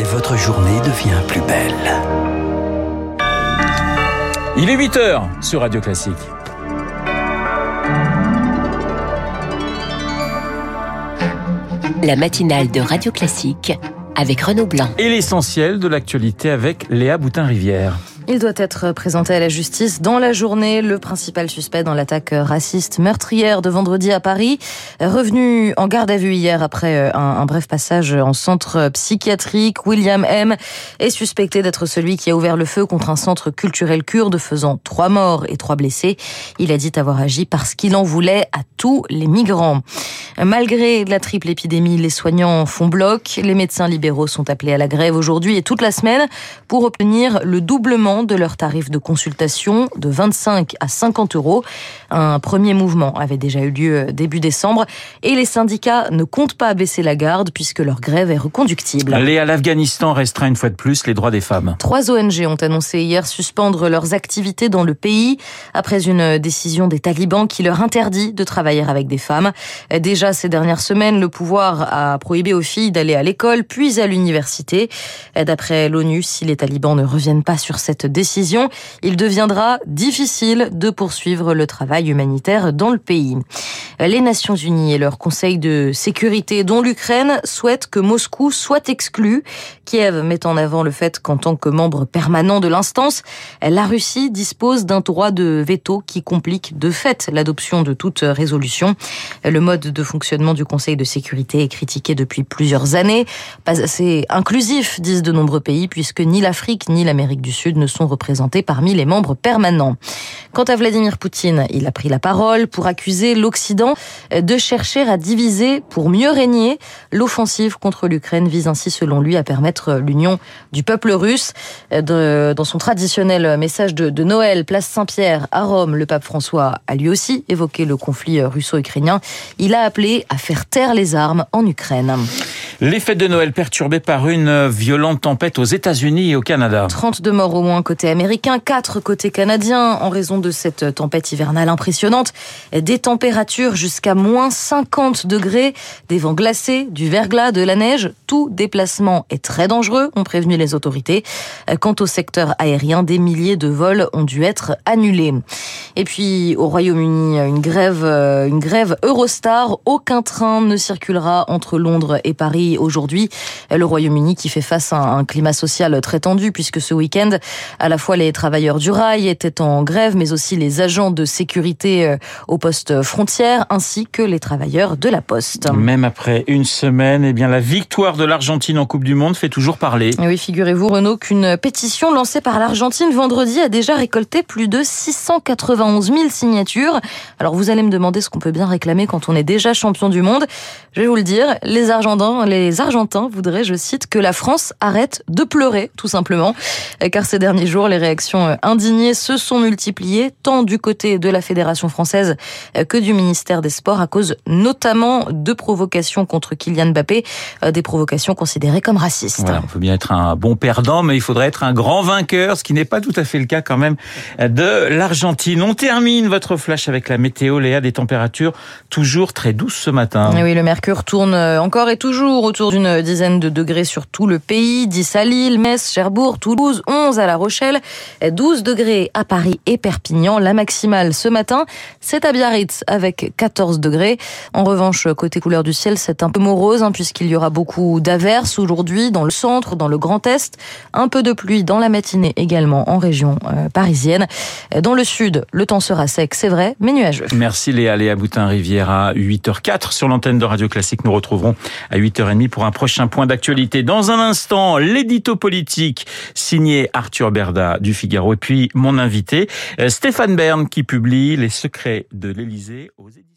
et votre journée devient plus belle. Il est 8 heures sur Radio Classique. La matinale de Radio Classique avec Renaud Blanc. Et l'essentiel de l'actualité avec Léa Boutin-Rivière. Il doit être présenté à la justice dans la journée. Le principal suspect dans l'attaque raciste meurtrière de vendredi à Paris, revenu en garde à vue hier après un, bref passage en centre psychiatrique, William M. est suspecté d'être celui qui a ouvert le feu contre un centre culturel kurde faisant trois morts et trois blessés. Il a dit avoir agi parce qu'il en voulait à tous les migrants. Malgré la triple épidémie, les soignants font bloc. Les médecins libéraux sont appelés à la grève aujourd'hui et toute la semaine pour obtenir le doublement de leur tarif de consultation de 25 à 50 euros. Un premier mouvement avait déjà eu lieu début décembre et les syndicats ne comptent pas baisser la garde puisque leur grève est reconductible. Aller à l'Afghanistan restreint une fois de plus les droits des femmes. Trois ONG ont annoncé hier suspendre leurs activités dans le pays après une décision des talibans qui leur interdit de travailler avec des femmes. Déjà ces dernières semaines, le pouvoir a prohibé aux filles d'aller à l'école puis à l'université. D'après l'ONU, si les talibans ne reviennent pas sur cette décision, il deviendra difficile de poursuivre le travail humanitaire dans le pays. Les Nations Unies et leur Conseil de sécurité, dont l'Ukraine, souhaitent que Moscou soit exclu. Kiev met en avant le fait qu'en tant que membre permanent de l'instance, la Russie dispose d'un droit de veto qui complique de fait l'adoption de toute résolution. Le mode de fonctionnement du Conseil de sécurité est critiqué depuis plusieurs années. Pas assez inclusif, disent de nombreux pays, puisque ni l'Afrique ni l'Amérique du Sud ne sont représentés parmi les membres permanents. Quant à Vladimir Poutine, il a pris la parole pour accuser l'Occident de chercher à diviser pour mieux régner. L'offensive contre l'Ukraine vise ainsi, selon lui, à permettre l'union du peuple russe. Dans son traditionnel message de Noël, place Saint-Pierre à Rome, le pape François a lui aussi évoqué le conflit russo-ukrainien. Il a appelé à faire taire les armes en Ukraine. Les fêtes de Noël perturbées par une violente tempête aux États-Unis et au Canada. 32 morts au moins côté américain, 4 côté canadien en raison de cette tempête hivernale impressionnante. Des températures jusqu'à moins 50 degrés, des vents glacés, du verglas, de la neige. Tout déplacement est très dangereux, ont prévenu les autorités. Quant au secteur aérien, des milliers de vols ont dû être annulés. Et puis au Royaume-Uni, une grève, une grève Eurostar. Aucun train ne circulera entre Londres et Paris aujourd'hui. Le Royaume-Uni qui fait face à un climat social très tendu puisque ce week-end, à la fois les travailleurs du rail étaient en grève, mais aussi les agents de sécurité euh, au poste frontière ainsi que les travailleurs de la poste. Même après une semaine, eh bien la victoire de l'Argentine en Coupe du Monde fait toujours parler. oui, figurez-vous Renaud qu'une pétition lancée par l'Argentine vendredi a déjà récolté plus de 691 000 signatures. Alors vous allez me demander ce qu'on peut bien réclamer quand on est déjà champion du monde. Je vais vous le dire, les Argentins, les les Argentins voudraient, je cite, que la France arrête de pleurer, tout simplement, car ces derniers jours, les réactions indignées se sont multipliées, tant du côté de la Fédération française que du ministère des Sports, à cause notamment de provocations contre Kylian Mbappé, des provocations considérées comme racistes. on peut bien être un bon perdant, mais il faudrait être un grand vainqueur, ce qui n'est pas tout à fait le cas quand même de l'Argentine. On termine votre flash avec la météo, Léa, des températures toujours très douces ce matin. Oui, le mercure tourne encore et toujours autour d'une dizaine de degrés sur tout le pays. 10 à Lille, Metz, Cherbourg, Toulouse, 11 à La Rochelle, 12 degrés à Paris et Perpignan. La maximale ce matin, c'est à Biarritz avec 14 degrés. En revanche, côté couleur du ciel, c'est un peu morose hein, puisqu'il y aura beaucoup d'averses aujourd'hui dans le centre, dans le Grand Est. Un peu de pluie dans la matinée également en région euh, parisienne. Dans le sud, le temps sera sec, c'est vrai, mais nuageux. Merci Léa. Léa Boutin-Rivière à 8h04 sur l'antenne de Radio Classique. Nous retrouverons à 8h30 pour un prochain point d'actualité. Dans un instant, l'édito politique signé Arthur Berda du Figaro et puis mon invité euh, Stéphane Bern qui publie Les secrets de l'Élysée aux éditions